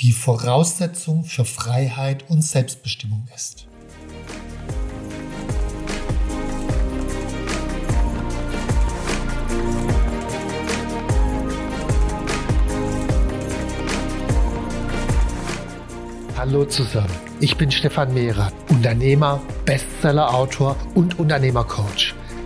die Voraussetzung für Freiheit und Selbstbestimmung ist. Hallo zusammen, ich bin Stefan Mehrer, Unternehmer, Bestsellerautor und Unternehmercoach.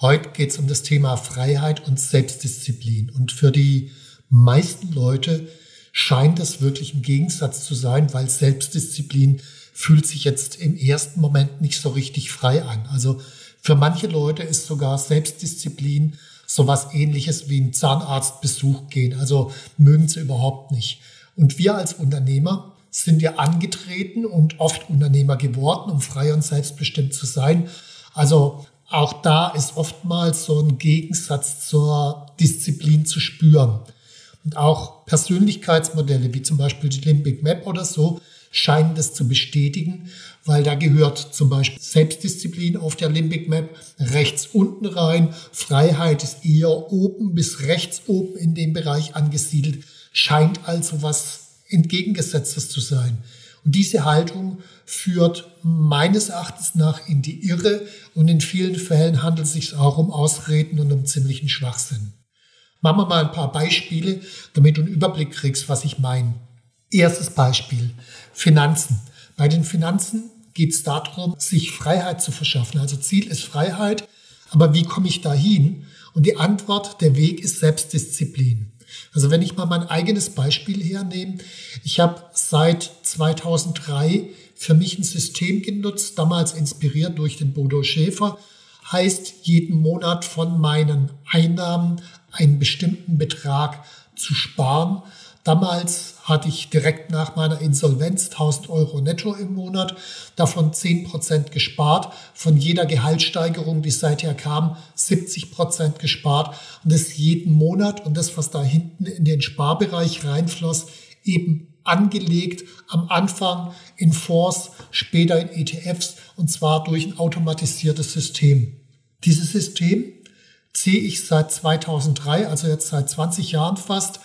Heute geht es um das Thema Freiheit und Selbstdisziplin. Und für die meisten Leute scheint das wirklich ein Gegensatz zu sein, weil Selbstdisziplin fühlt sich jetzt im ersten Moment nicht so richtig frei an. Also für manche Leute ist sogar Selbstdisziplin sowas ähnliches wie ein Zahnarztbesuch gehen. Also mögen sie überhaupt nicht. Und wir als Unternehmer sind ja angetreten und oft Unternehmer geworden, um frei und selbstbestimmt zu sein. Also auch da ist oftmals so ein Gegensatz zur Disziplin zu spüren. Und auch Persönlichkeitsmodelle wie zum Beispiel die Limbic Map oder so scheinen das zu bestätigen, weil da gehört zum Beispiel Selbstdisziplin auf der Limbic Map rechts unten rein. Freiheit ist eher oben bis rechts oben in dem Bereich angesiedelt, scheint also was entgegengesetztes zu sein. Und diese Haltung führt meines Erachtens nach in die Irre und in vielen Fällen handelt es sich auch um Ausreden und um ziemlichen Schwachsinn. Machen wir mal ein paar Beispiele, damit du einen Überblick kriegst, was ich meine. Erstes Beispiel, Finanzen. Bei den Finanzen geht es darum, sich Freiheit zu verschaffen. Also Ziel ist Freiheit, aber wie komme ich dahin? Und die Antwort, der Weg ist Selbstdisziplin. Also wenn ich mal mein eigenes Beispiel hernehme, ich habe seit 2003 für mich ein System genutzt, damals inspiriert durch den Bodo Schäfer, heißt jeden Monat von meinen Einnahmen einen bestimmten Betrag zu sparen. Damals hatte ich direkt nach meiner Insolvenz 1000 Euro netto im Monat, davon 10 Prozent gespart, von jeder Gehaltssteigerung, die seither kam, 70 Prozent gespart und das jeden Monat und das, was da hinten in den Sparbereich reinfloss, eben angelegt, am Anfang in Fonds, später in ETFs und zwar durch ein automatisiertes System. Dieses System ziehe ich seit 2003, also jetzt seit 20 Jahren fast,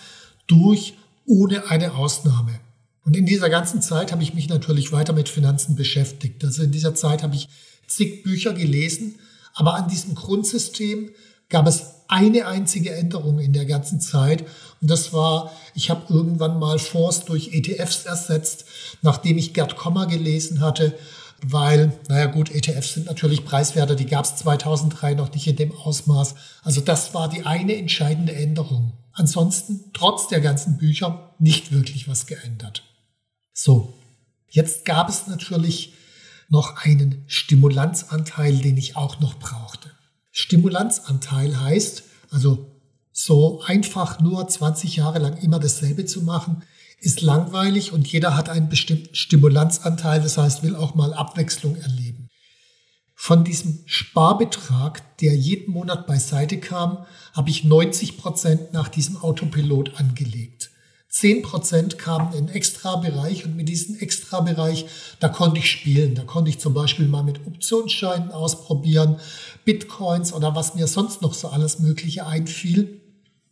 durch ohne eine Ausnahme. Und in dieser ganzen Zeit habe ich mich natürlich weiter mit Finanzen beschäftigt. Also in dieser Zeit habe ich zig Bücher gelesen, aber an diesem Grundsystem gab es eine einzige Änderung in der ganzen Zeit. Und das war, ich habe irgendwann mal Fonds durch ETFs ersetzt, nachdem ich Gerd Kommer gelesen hatte, weil, naja gut, ETFs sind natürlich preiswerter, die gab es 2003 noch nicht in dem Ausmaß. Also das war die eine entscheidende Änderung. Ansonsten, trotz der ganzen Bücher, nicht wirklich was geändert. So, jetzt gab es natürlich noch einen Stimulanzanteil, den ich auch noch brauchte. Stimulanzanteil heißt, also so einfach nur 20 Jahre lang immer dasselbe zu machen, ist langweilig und jeder hat einen bestimmten Stimulanzanteil, das heißt, will auch mal Abwechslung erleben. Von diesem Sparbetrag, der jeden Monat beiseite kam, habe ich 90 Prozent nach diesem Autopilot angelegt. 10 Prozent kamen in Extrabereich und mit diesem Extrabereich, da konnte ich spielen. Da konnte ich zum Beispiel mal mit Optionsscheinen ausprobieren, Bitcoins oder was mir sonst noch so alles Mögliche einfiel.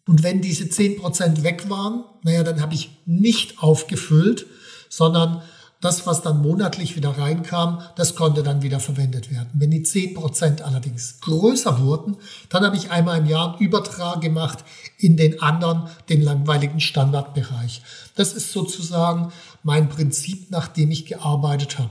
Und wenn diese 10 Prozent weg waren, naja, dann habe ich nicht aufgefüllt, sondern das, was dann monatlich wieder reinkam, das konnte dann wieder verwendet werden. Wenn die 10% allerdings größer wurden, dann habe ich einmal im Jahr einen Übertrag gemacht in den anderen, den langweiligen Standardbereich. Das ist sozusagen mein Prinzip, nach dem ich gearbeitet habe.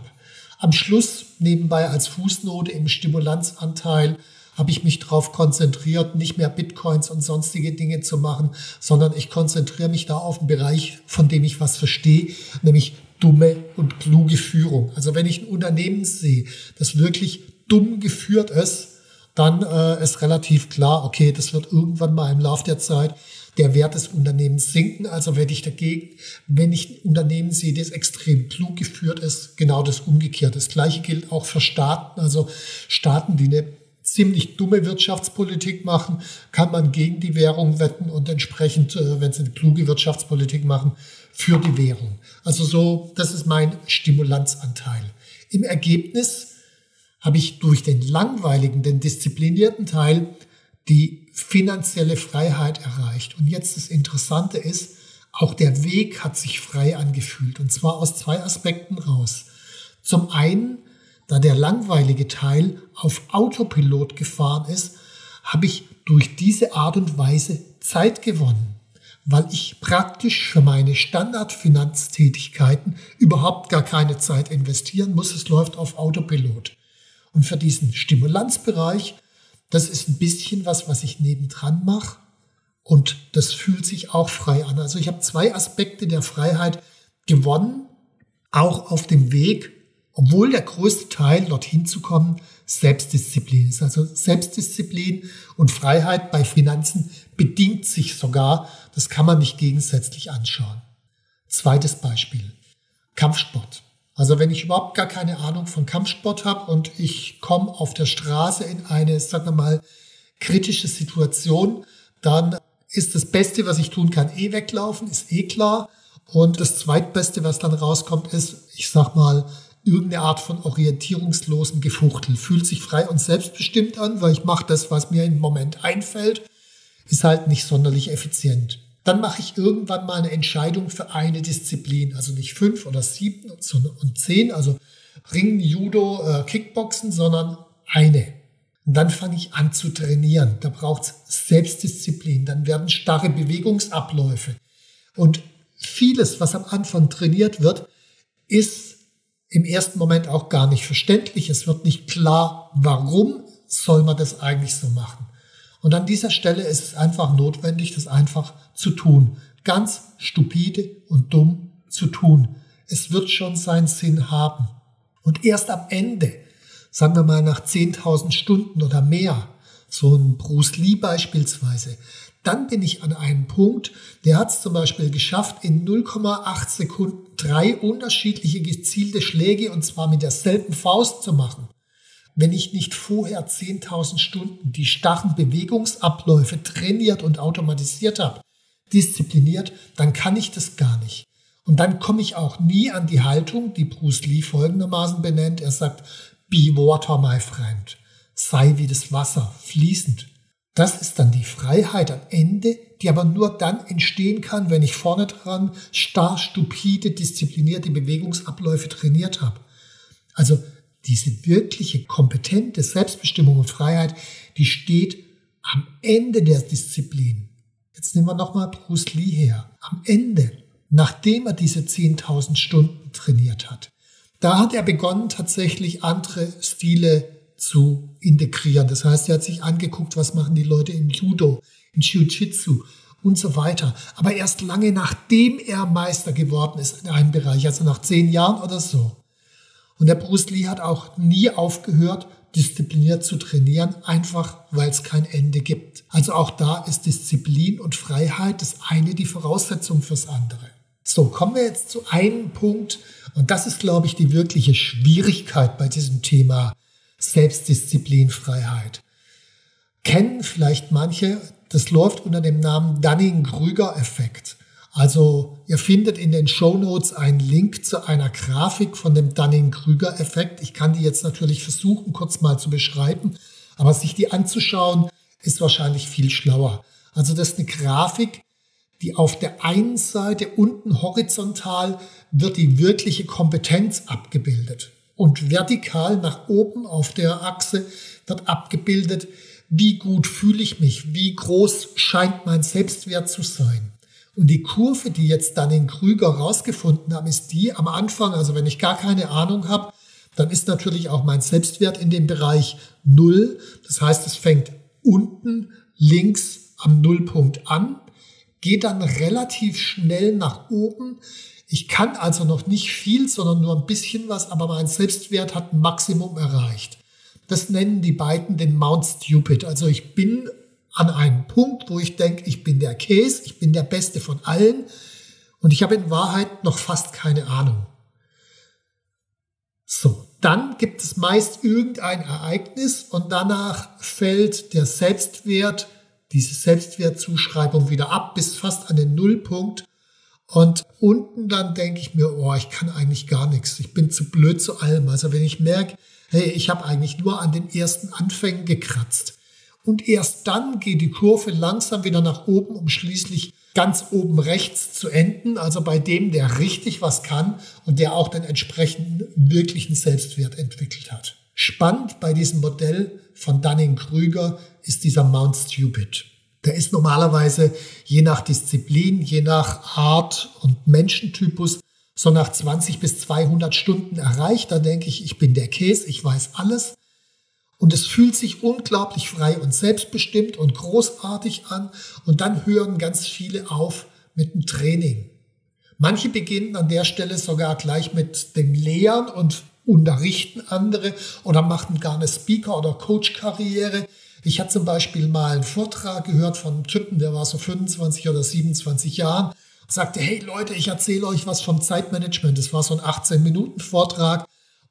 Am Schluss nebenbei als Fußnote im Stimulanzanteil habe ich mich darauf konzentriert, nicht mehr Bitcoins und sonstige Dinge zu machen, sondern ich konzentriere mich da auf einen Bereich, von dem ich was verstehe, nämlich dumme und kluge Führung. Also wenn ich ein Unternehmen sehe, das wirklich dumm geführt ist, dann äh, ist relativ klar, okay, das wird irgendwann mal im Laufe der Zeit der Wert des Unternehmens sinken. Also werde ich dagegen, wenn ich ein Unternehmen sehe, das extrem klug geführt ist, genau das Umgekehrte. Das Gleiche gilt auch für Staaten. Also Staaten, die eine ziemlich dumme Wirtschaftspolitik machen, kann man gegen die Währung wetten und entsprechend, äh, wenn sie eine kluge Wirtschaftspolitik machen, für die Währung. Also so, das ist mein Stimulanzanteil. Im Ergebnis habe ich durch den langweiligen, den disziplinierten Teil die finanzielle Freiheit erreicht. Und jetzt das Interessante ist, auch der Weg hat sich frei angefühlt. Und zwar aus zwei Aspekten raus. Zum einen, da der langweilige Teil auf Autopilot gefahren ist, habe ich durch diese Art und Weise Zeit gewonnen, weil ich praktisch für meine Standardfinanztätigkeiten überhaupt gar keine Zeit investieren muss. Es läuft auf Autopilot. Und für diesen Stimulanzbereich das ist ein bisschen was, was ich nebendran mache. Und das fühlt sich auch frei an. Also ich habe zwei Aspekte der Freiheit gewonnen, auch auf dem Weg, obwohl der größte Teil dorthin zu kommen Selbstdisziplin ist. Also Selbstdisziplin und Freiheit bei Finanzen bedingt sich sogar. Das kann man nicht gegensätzlich anschauen. Zweites Beispiel. Kampfsport. Also wenn ich überhaupt gar keine Ahnung von Kampfsport habe und ich komme auf der Straße in eine, sagen wir mal, kritische Situation, dann ist das Beste, was ich tun kann, eh weglaufen, ist eh klar. Und das Zweitbeste, was dann rauskommt, ist, ich sag mal, irgendeine Art von orientierungslosen Gefuchtel. Fühlt sich frei und selbstbestimmt an, weil ich mache das, was mir im Moment einfällt, ist halt nicht sonderlich effizient. Dann mache ich irgendwann mal eine Entscheidung für eine Disziplin, also nicht fünf oder sieben und zehn, also Ringen, Judo, äh, Kickboxen, sondern eine. Und dann fange ich an zu trainieren. Da braucht es Selbstdisziplin. Dann werden starre Bewegungsabläufe. Und vieles, was am Anfang trainiert wird, ist im ersten Moment auch gar nicht verständlich. Es wird nicht klar, warum soll man das eigentlich so machen. Und an dieser Stelle ist es einfach notwendig, das einfach zu tun. Ganz stupide und dumm zu tun. Es wird schon seinen Sinn haben. Und erst am Ende, sagen wir mal nach 10.000 Stunden oder mehr, so ein Bruce Lee beispielsweise, dann bin ich an einem Punkt, der hat es zum Beispiel geschafft, in 0,8 Sekunden drei unterschiedliche gezielte Schläge und zwar mit derselben Faust zu machen. Wenn ich nicht vorher 10.000 Stunden die starren Bewegungsabläufe trainiert und automatisiert habe, diszipliniert, dann kann ich das gar nicht. Und dann komme ich auch nie an die Haltung, die Bruce Lee folgendermaßen benennt. Er sagt, be water, my friend. Sei wie das Wasser, fließend. Das ist dann die Freiheit am Ende, die aber nur dann entstehen kann, wenn ich vorne dran starr, stupide, disziplinierte Bewegungsabläufe trainiert habe. Also diese wirkliche kompetente Selbstbestimmung und Freiheit, die steht am Ende der Disziplin. Jetzt nehmen wir nochmal Bruce Lee her. Am Ende, nachdem er diese 10.000 Stunden trainiert hat, da hat er begonnen, tatsächlich andere Stile zu integrieren. Das heißt, er hat sich angeguckt, was machen die Leute im Judo, im Jiu-Jitsu und so weiter. Aber erst lange nachdem er Meister geworden ist in einem Bereich, also nach zehn Jahren oder so. Und der Bruce Lee hat auch nie aufgehört, diszipliniert zu trainieren, einfach weil es kein Ende gibt. Also auch da ist Disziplin und Freiheit das eine die Voraussetzung fürs andere. So, kommen wir jetzt zu einem Punkt, und das ist, glaube ich, die wirkliche Schwierigkeit bei diesem Thema Selbstdisziplin, Freiheit. Kennen vielleicht manche, das läuft unter dem Namen Dunning-Krüger-Effekt. Also ihr findet in den Show Notes einen Link zu einer Grafik von dem Dunning-Krüger-Effekt. Ich kann die jetzt natürlich versuchen, kurz mal zu beschreiben, aber sich die anzuschauen, ist wahrscheinlich viel schlauer. Also das ist eine Grafik, die auf der einen Seite unten horizontal wird die wirkliche Kompetenz abgebildet und vertikal nach oben auf der Achse wird abgebildet, wie gut fühle ich mich, wie groß scheint mein Selbstwert zu sein. Und die Kurve, die jetzt dann in Krüger rausgefunden haben, ist die am Anfang, also wenn ich gar keine Ahnung habe, dann ist natürlich auch mein Selbstwert in dem Bereich null. Das heißt, es fängt unten links am Nullpunkt an, geht dann relativ schnell nach oben. Ich kann also noch nicht viel, sondern nur ein bisschen was, aber mein Selbstwert hat ein Maximum erreicht. Das nennen die beiden den Mount Stupid. Also ich bin an einem Punkt, wo ich denke, ich bin der Case, ich bin der Beste von allen und ich habe in Wahrheit noch fast keine Ahnung. So, dann gibt es meist irgendein Ereignis und danach fällt der Selbstwert, diese Selbstwertzuschreibung wieder ab bis fast an den Nullpunkt. Und unten dann denke ich mir, oh, ich kann eigentlich gar nichts. Ich bin zu blöd zu allem. Also wenn ich merke, hey, ich habe eigentlich nur an den ersten Anfängen gekratzt. Und erst dann geht die Kurve langsam wieder nach oben, um schließlich ganz oben rechts zu enden, also bei dem, der richtig was kann und der auch den entsprechenden wirklichen Selbstwert entwickelt hat. Spannend bei diesem Modell von Dunning-Krüger ist dieser Mount Stupid. Der ist normalerweise je nach Disziplin, je nach Art und Menschentypus so nach 20 bis 200 Stunden erreicht. Da denke ich, ich bin der Käse, ich weiß alles. Und es fühlt sich unglaublich frei und selbstbestimmt und großartig an. Und dann hören ganz viele auf mit dem Training. Manche beginnen an der Stelle sogar gleich mit dem Lehren und unterrichten andere oder machen gar eine Speaker- oder Coach-Karriere. Ich hatte zum Beispiel mal einen Vortrag gehört von einem Typen, der war so 25 oder 27 Jahren, sagte, hey Leute, ich erzähle euch was vom Zeitmanagement. Das war so ein 18-Minuten-Vortrag.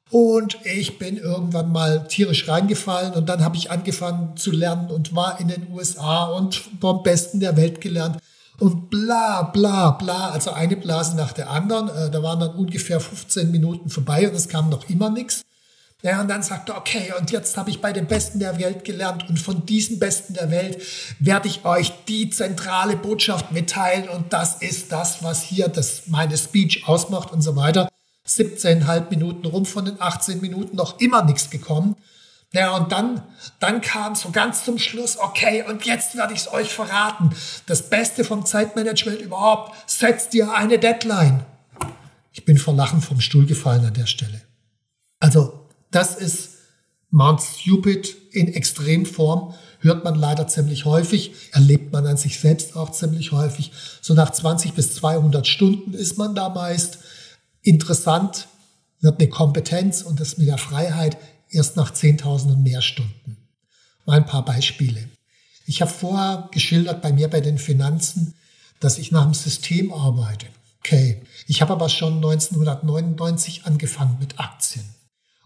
Und ich bin irgendwann mal tierisch reingefallen und dann habe ich angefangen zu lernen und war in den USA und vom Besten der Welt gelernt und bla bla bla, also eine Blase nach der anderen. Äh, da waren dann ungefähr 15 Minuten vorbei und es kam noch immer nichts. Ja, und dann sagte er, okay, und jetzt habe ich bei den Besten der Welt gelernt und von diesen Besten der Welt werde ich euch die zentrale Botschaft mitteilen und das ist das, was hier das meine Speech ausmacht und so weiter. 17,5 Minuten rum von den 18 Minuten noch immer nichts gekommen. Ja, und dann, dann kam so ganz zum Schluss, okay, und jetzt werde ich es euch verraten. Das Beste vom Zeitmanagement überhaupt, setzt dir eine Deadline. Ich bin vor Lachen vom Stuhl gefallen an der Stelle. Also, das ist Mount Stupid in Extremform, hört man leider ziemlich häufig, erlebt man an sich selbst auch ziemlich häufig. So nach 20 bis 200 Stunden ist man da meist. Interessant wird eine Kompetenz und das mit der Freiheit erst nach 10.000 und mehr Stunden. Mal ein paar Beispiele. Ich habe vorher geschildert bei mir bei den Finanzen, dass ich nach dem System arbeite. Okay, ich habe aber schon 1999 angefangen mit Aktien.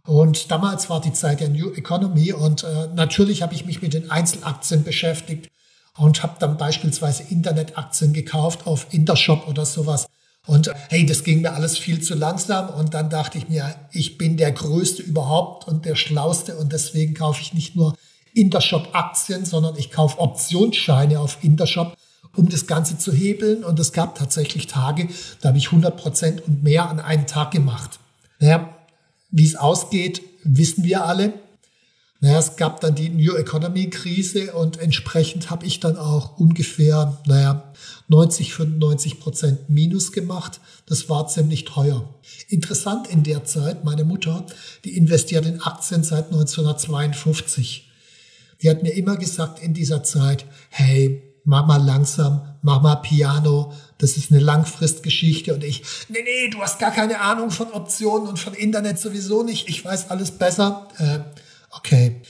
Und damals war die Zeit der New Economy und äh, natürlich habe ich mich mit den Einzelaktien beschäftigt und habe dann beispielsweise Internetaktien gekauft auf Intershop oder sowas. Und hey, das ging mir alles viel zu langsam. Und dann dachte ich mir, ich bin der Größte überhaupt und der Schlauste. Und deswegen kaufe ich nicht nur Intershop-Aktien, sondern ich kaufe Optionsscheine auf Intershop, um das Ganze zu hebeln. Und es gab tatsächlich Tage, da habe ich 100 Prozent und mehr an einem Tag gemacht. Naja, wie es ausgeht, wissen wir alle. Naja, es gab dann die New Economy Krise und entsprechend habe ich dann auch ungefähr, naja, 90, 95 Prozent Minus gemacht. Das war ziemlich teuer. Interessant in der Zeit, meine Mutter, die investiert in Aktien seit 1952. Die hat mir immer gesagt in dieser Zeit, hey, mach mal langsam, mach mal Piano, das ist eine Langfristgeschichte und ich, nee, nee, du hast gar keine Ahnung von Optionen und von Internet sowieso nicht, ich weiß alles besser. Äh, okay,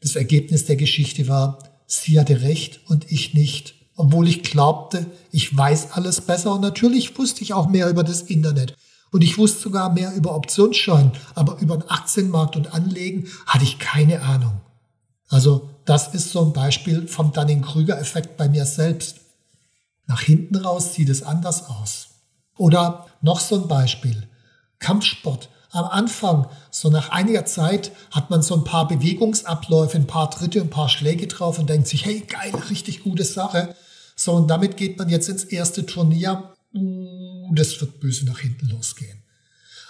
das Ergebnis der Geschichte war, sie hatte recht und ich nicht obwohl ich glaubte, ich weiß alles besser. Und natürlich wusste ich auch mehr über das Internet. Und ich wusste sogar mehr über Optionsschein, aber über den Aktienmarkt und Anlegen hatte ich keine Ahnung. Also das ist so ein Beispiel vom Dunning-Krüger-Effekt bei mir selbst. Nach hinten raus sieht es anders aus. Oder noch so ein Beispiel. Kampfsport. Am Anfang, so nach einiger Zeit, hat man so ein paar Bewegungsabläufe, ein paar Tritte, ein paar Schläge drauf und denkt sich, hey, geil, richtig gute Sache. So, und damit geht man jetzt ins erste Turnier. Uh, das wird böse nach hinten losgehen.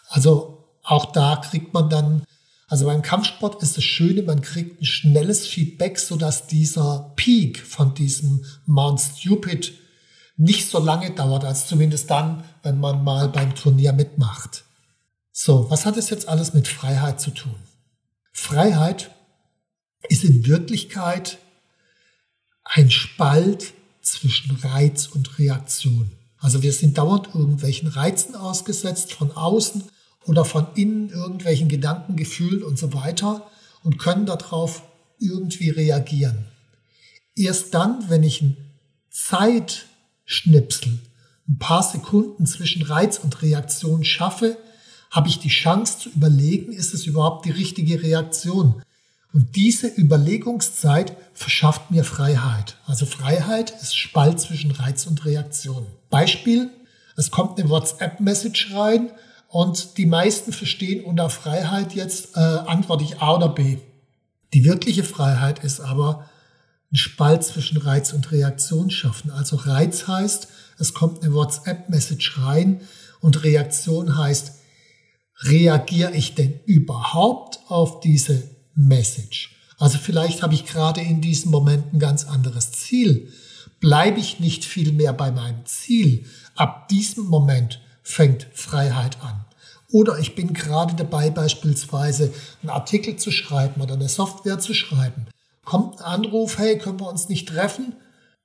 Also auch da kriegt man dann, also beim Kampfsport ist das Schöne, man kriegt ein schnelles Feedback, sodass dieser Peak von diesem Mount Stupid nicht so lange dauert, als zumindest dann, wenn man mal beim Turnier mitmacht. So, was hat es jetzt alles mit Freiheit zu tun? Freiheit ist in Wirklichkeit ein Spalt zwischen Reiz und Reaktion. Also wir sind dauernd irgendwelchen Reizen ausgesetzt, von außen oder von innen irgendwelchen Gedanken, Gefühlen und so weiter und können darauf irgendwie reagieren. Erst dann, wenn ich einen Zeitschnipsel, ein paar Sekunden zwischen Reiz und Reaktion schaffe, habe ich die Chance zu überlegen, ist es überhaupt die richtige Reaktion? Und diese Überlegungszeit verschafft mir Freiheit. Also Freiheit ist Spalt zwischen Reiz und Reaktion. Beispiel, es kommt eine WhatsApp-Message rein und die meisten verstehen unter Freiheit jetzt äh, antworte ich A oder B. Die wirkliche Freiheit ist aber ein Spalt zwischen Reiz und Reaktion schaffen. Also Reiz heißt, es kommt eine WhatsApp-Message rein und Reaktion heißt, reagiere ich denn überhaupt auf diese Message? Also vielleicht habe ich gerade in diesem Moment ein ganz anderes Ziel. Bleibe ich nicht viel mehr bei meinem Ziel? Ab diesem Moment fängt Freiheit an. Oder ich bin gerade dabei, beispielsweise einen Artikel zu schreiben oder eine Software zu schreiben. Kommt ein Anruf, hey, können wir uns nicht treffen?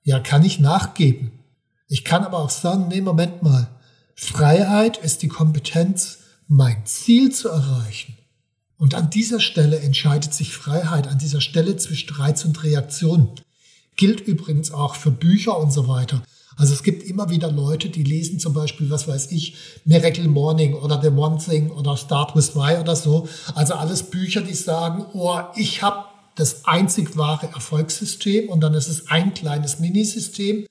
Ja, kann ich nachgeben. Ich kann aber auch sagen, nee, Moment mal. Freiheit ist die Kompetenz, mein Ziel zu erreichen. Und an dieser Stelle entscheidet sich Freiheit, an dieser Stelle zwischen Reiz und Reaktion. Gilt übrigens auch für Bücher und so weiter. Also es gibt immer wieder Leute, die lesen zum Beispiel, was weiß ich, Miracle Morning oder The One Thing oder Start with Why oder so. Also alles Bücher, die sagen, oh, ich habe das einzig wahre Erfolgssystem und dann ist es ein kleines Minisystem.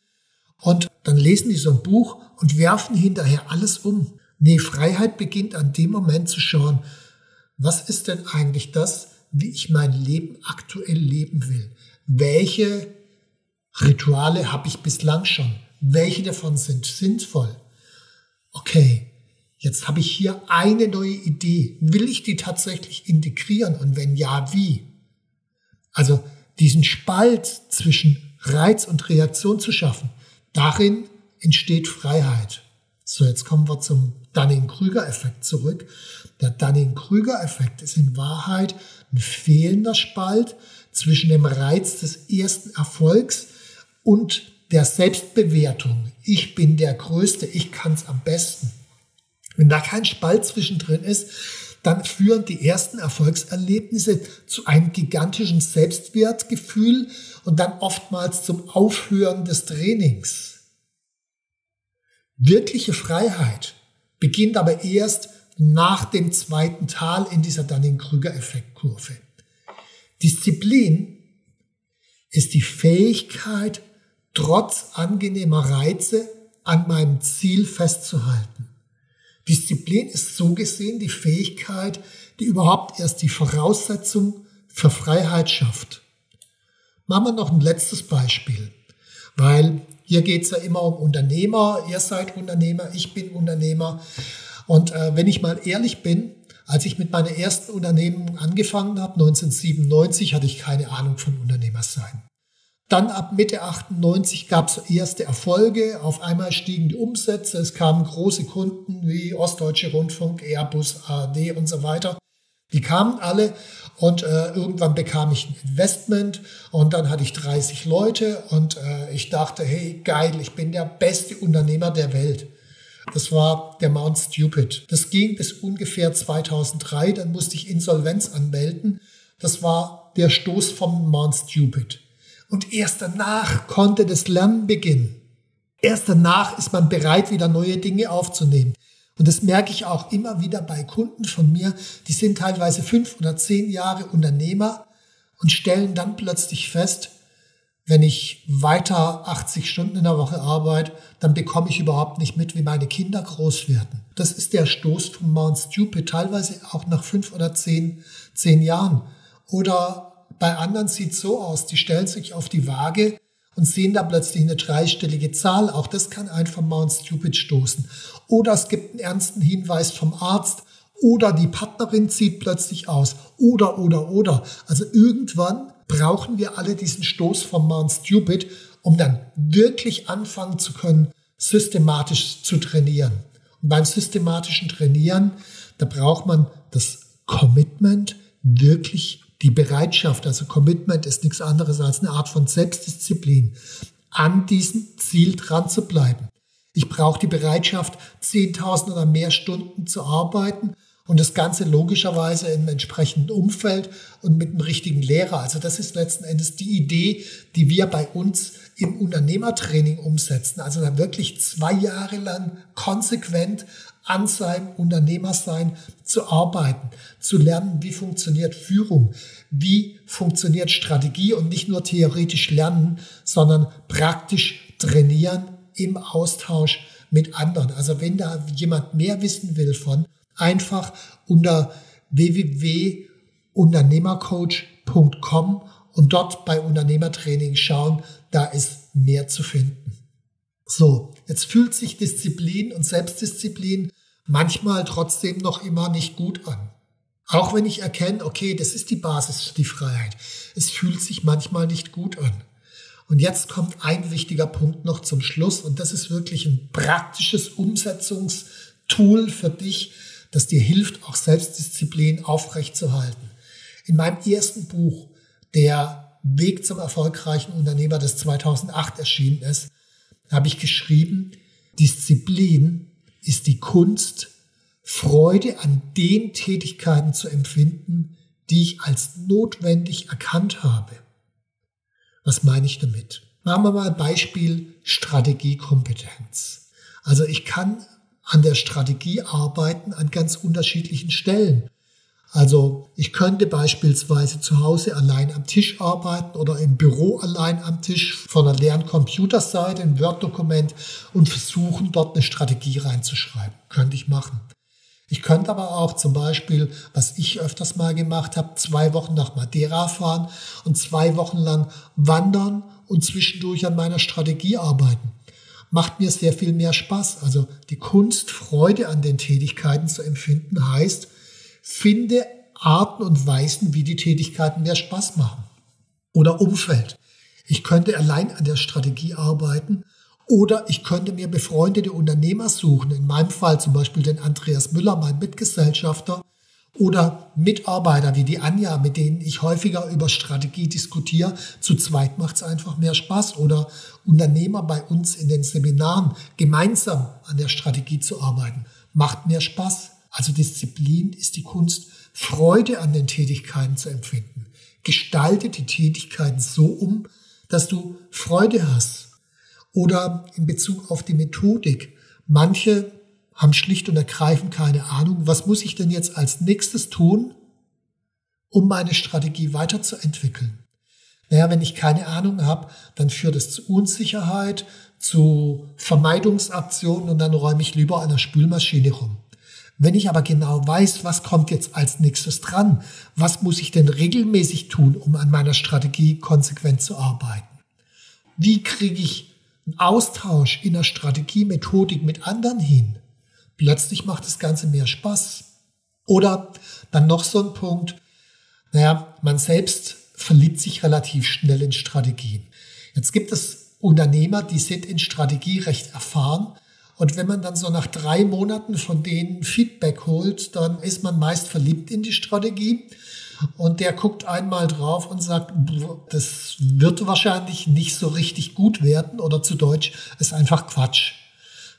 Und dann lesen die so ein Buch und werfen hinterher alles um. Nee, Freiheit beginnt an dem Moment zu schauen, was ist denn eigentlich das, wie ich mein Leben aktuell leben will? Welche Rituale habe ich bislang schon? Welche davon sind sinnvoll? Okay, jetzt habe ich hier eine neue Idee. Will ich die tatsächlich integrieren und wenn ja, wie? Also diesen Spalt zwischen Reiz und Reaktion zu schaffen, darin entsteht Freiheit. So, jetzt kommen wir zum Dunning-Krüger-Effekt zurück. Der Dunning-Krüger-Effekt ist in Wahrheit ein fehlender Spalt zwischen dem Reiz des ersten Erfolgs und der Selbstbewertung. Ich bin der Größte, ich kann es am besten. Wenn da kein Spalt zwischendrin ist, dann führen die ersten Erfolgserlebnisse zu einem gigantischen Selbstwertgefühl und dann oftmals zum Aufhören des Trainings. Wirkliche Freiheit beginnt aber erst nach dem zweiten Tal in dieser Dunning-Krüger-Effektkurve. Disziplin ist die Fähigkeit, trotz angenehmer Reize an meinem Ziel festzuhalten. Disziplin ist so gesehen die Fähigkeit, die überhaupt erst die Voraussetzung für Freiheit schafft. Machen wir noch ein letztes Beispiel, weil hier geht es ja immer um Unternehmer. Ihr seid Unternehmer, ich bin Unternehmer. Und äh, wenn ich mal ehrlich bin, als ich mit meiner ersten Unternehmung angefangen habe, 1997, hatte ich keine Ahnung von Unternehmersein. Dann ab Mitte 98 gab es erste Erfolge. Auf einmal stiegen die Umsätze. Es kamen große Kunden wie Ostdeutsche Rundfunk, Airbus, ARD und so weiter. Die kamen alle und äh, irgendwann bekam ich ein Investment und dann hatte ich 30 Leute und äh, ich dachte, hey, geil, ich bin der beste Unternehmer der Welt. Das war der Mount Stupid. Das ging bis ungefähr 2003, dann musste ich Insolvenz anmelden. Das war der Stoß vom Mount Stupid. Und erst danach konnte das Lernen beginnen. Erst danach ist man bereit, wieder neue Dinge aufzunehmen. Und das merke ich auch immer wieder bei Kunden von mir, die sind teilweise fünf oder zehn Jahre Unternehmer und stellen dann plötzlich fest, wenn ich weiter 80 Stunden in der Woche arbeite, dann bekomme ich überhaupt nicht mit, wie meine Kinder groß werden. Das ist der Stoß von Mount Stupid, teilweise auch nach fünf oder zehn, zehn Jahren. Oder bei anderen sieht es so aus, die stellen sich auf die Waage und sehen da plötzlich eine dreistellige Zahl. Auch das kann einen vom Mount Stupid stoßen. Oder es gibt einen ernsten Hinweis vom Arzt. Oder die Partnerin zieht plötzlich aus. Oder, oder, oder. Also irgendwann brauchen wir alle diesen Stoß vom Mount Stupid, um dann wirklich anfangen zu können, systematisch zu trainieren. Und beim systematischen Trainieren, da braucht man das Commitment, wirklich die Bereitschaft. Also Commitment ist nichts anderes als eine Art von Selbstdisziplin, an diesem Ziel dran zu bleiben. Ich brauche die Bereitschaft, 10.000 oder mehr Stunden zu arbeiten und das Ganze logischerweise im entsprechenden Umfeld und mit dem richtigen Lehrer. Also das ist letzten Endes die Idee, die wir bei uns im Unternehmertraining umsetzen. Also da wirklich zwei Jahre lang konsequent an seinem Unternehmersein zu arbeiten, zu lernen, wie funktioniert Führung, wie funktioniert Strategie und nicht nur theoretisch lernen, sondern praktisch trainieren im Austausch mit anderen. Also wenn da jemand mehr wissen will von, einfach unter www.unternehmercoach.com und dort bei Unternehmertraining schauen, da ist mehr zu finden. So, jetzt fühlt sich Disziplin und Selbstdisziplin manchmal trotzdem noch immer nicht gut an. Auch wenn ich erkenne, okay, das ist die Basis für die Freiheit. Es fühlt sich manchmal nicht gut an. Und jetzt kommt ein wichtiger Punkt noch zum Schluss und das ist wirklich ein praktisches Umsetzungstool für dich, das dir hilft, auch Selbstdisziplin aufrechtzuerhalten. In meinem ersten Buch, der Weg zum erfolgreichen Unternehmer, das 2008 erschienen ist, habe ich geschrieben, Disziplin ist die Kunst, Freude an den Tätigkeiten zu empfinden, die ich als notwendig erkannt habe. Was meine ich damit? Machen wir mal Beispiel Strategiekompetenz. Also ich kann an der Strategie arbeiten an ganz unterschiedlichen Stellen. Also ich könnte beispielsweise zu Hause allein am Tisch arbeiten oder im Büro allein am Tisch von einer leeren Computerseite, ein Word-Dokument und versuchen, dort eine Strategie reinzuschreiben. Könnte ich machen. Ich könnte aber auch zum Beispiel, was ich öfters mal gemacht habe, zwei Wochen nach Madeira fahren und zwei Wochen lang wandern und zwischendurch an meiner Strategie arbeiten. Macht mir sehr viel mehr Spaß. Also die Kunst, Freude an den Tätigkeiten zu empfinden, heißt, Finde Arten und Weisen, wie die Tätigkeiten mehr Spaß machen. Oder Umfeld. Ich könnte allein an der Strategie arbeiten oder ich könnte mir befreundete Unternehmer suchen. In meinem Fall zum Beispiel den Andreas Müller, mein Mitgesellschafter, oder Mitarbeiter wie die Anja, mit denen ich häufiger über Strategie diskutiere. Zu zweit macht es einfach mehr Spaß. Oder Unternehmer bei uns in den Seminaren gemeinsam an der Strategie zu arbeiten. Macht mehr Spaß. Also Disziplin ist die Kunst, Freude an den Tätigkeiten zu empfinden. Gestalte die Tätigkeiten so um, dass du Freude hast. Oder in Bezug auf die Methodik. Manche haben schlicht und ergreifend keine Ahnung, was muss ich denn jetzt als nächstes tun, um meine Strategie weiterzuentwickeln. Naja, wenn ich keine Ahnung habe, dann führt es zu Unsicherheit, zu Vermeidungsaktionen und dann räume ich lieber an der Spülmaschine rum. Wenn ich aber genau weiß, was kommt jetzt als nächstes dran, was muss ich denn regelmäßig tun, um an meiner Strategie konsequent zu arbeiten? Wie kriege ich einen Austausch in der Strategie-Methodik mit anderen hin? Plötzlich macht das Ganze mehr Spaß. Oder dann noch so ein Punkt, naja, man selbst verliebt sich relativ schnell in Strategien. Jetzt gibt es Unternehmer, die sind in Strategie recht erfahren, und wenn man dann so nach drei Monaten von denen Feedback holt, dann ist man meist verliebt in die Strategie. Und der guckt einmal drauf und sagt, das wird wahrscheinlich nicht so richtig gut werden oder zu Deutsch ist einfach Quatsch.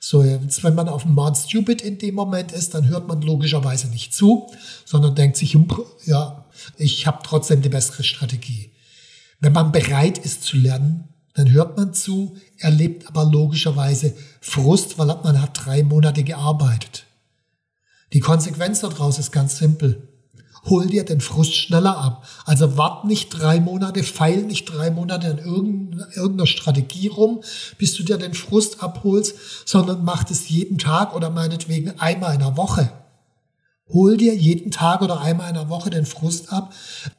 So, jetzt, wenn man auf dem Mount Stupid in dem Moment ist, dann hört man logischerweise nicht zu, sondern denkt sich, hm, ja, ich habe trotzdem die bessere Strategie. Wenn man bereit ist zu lernen, dann hört man zu, erlebt aber logischerweise Frust, weil man hat drei Monate gearbeitet. Die Konsequenz daraus ist ganz simpel. Hol dir den Frust schneller ab. Also wart nicht drei Monate, feil nicht drei Monate an irgendeiner Strategie rum, bis du dir den Frust abholst, sondern mach es jeden Tag oder meinetwegen einmal in der Woche. Hol dir jeden Tag oder einmal in der Woche den Frust ab.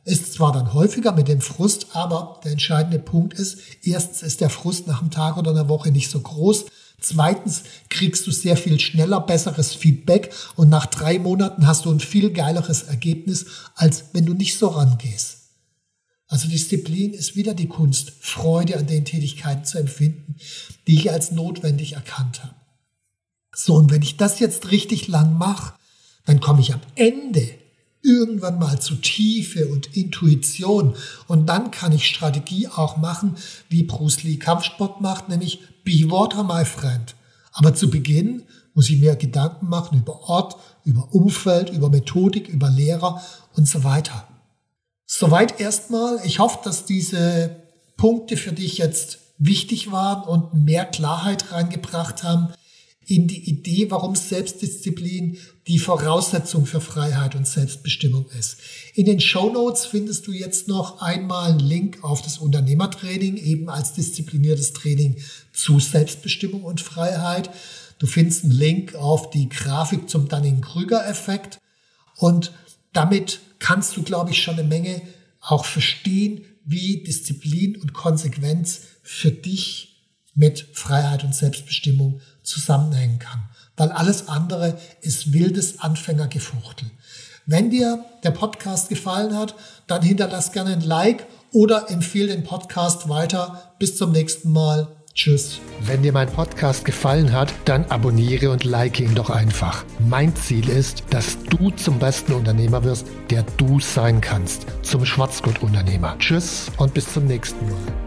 Ist zwar dann häufiger mit dem Frust, aber der entscheidende Punkt ist, erstens ist der Frust nach einem Tag oder einer Woche nicht so groß. Zweitens kriegst du sehr viel schneller besseres Feedback und nach drei Monaten hast du ein viel geileres Ergebnis, als wenn du nicht so rangehst. Also Disziplin ist wieder die Kunst, Freude an den Tätigkeiten zu empfinden, die ich als notwendig erkannt habe. So, und wenn ich das jetzt richtig lang mache, dann komme ich am Ende irgendwann mal zu Tiefe und Intuition. Und dann kann ich Strategie auch machen, wie Bruce Lee Kampfsport macht, nämlich Be Water, my friend. Aber zu Beginn muss ich mir Gedanken machen über Ort, über Umfeld, über Methodik, über Lehrer und so weiter. Soweit erstmal. Ich hoffe, dass diese Punkte für dich jetzt wichtig waren und mehr Klarheit reingebracht haben in die Idee, warum Selbstdisziplin die Voraussetzung für Freiheit und Selbstbestimmung ist. In den Show Notes findest du jetzt noch einmal einen Link auf das Unternehmertraining, eben als diszipliniertes Training zu Selbstbestimmung und Freiheit. Du findest einen Link auf die Grafik zum Dunning-Krüger-Effekt und damit kannst du, glaube ich, schon eine Menge auch verstehen, wie Disziplin und Konsequenz für dich mit Freiheit und Selbstbestimmung zusammenhängen kann. Weil alles andere ist wildes Anfängergefuchtel. Wenn dir der Podcast gefallen hat, dann hinterlass gerne ein Like oder empfehle den Podcast weiter. Bis zum nächsten Mal. Tschüss. Wenn dir mein Podcast gefallen hat, dann abonniere und like ihn doch einfach. Mein Ziel ist, dass du zum besten Unternehmer wirst, der du sein kannst. Zum Schwarzgurt-Unternehmer. Tschüss und bis zum nächsten Mal.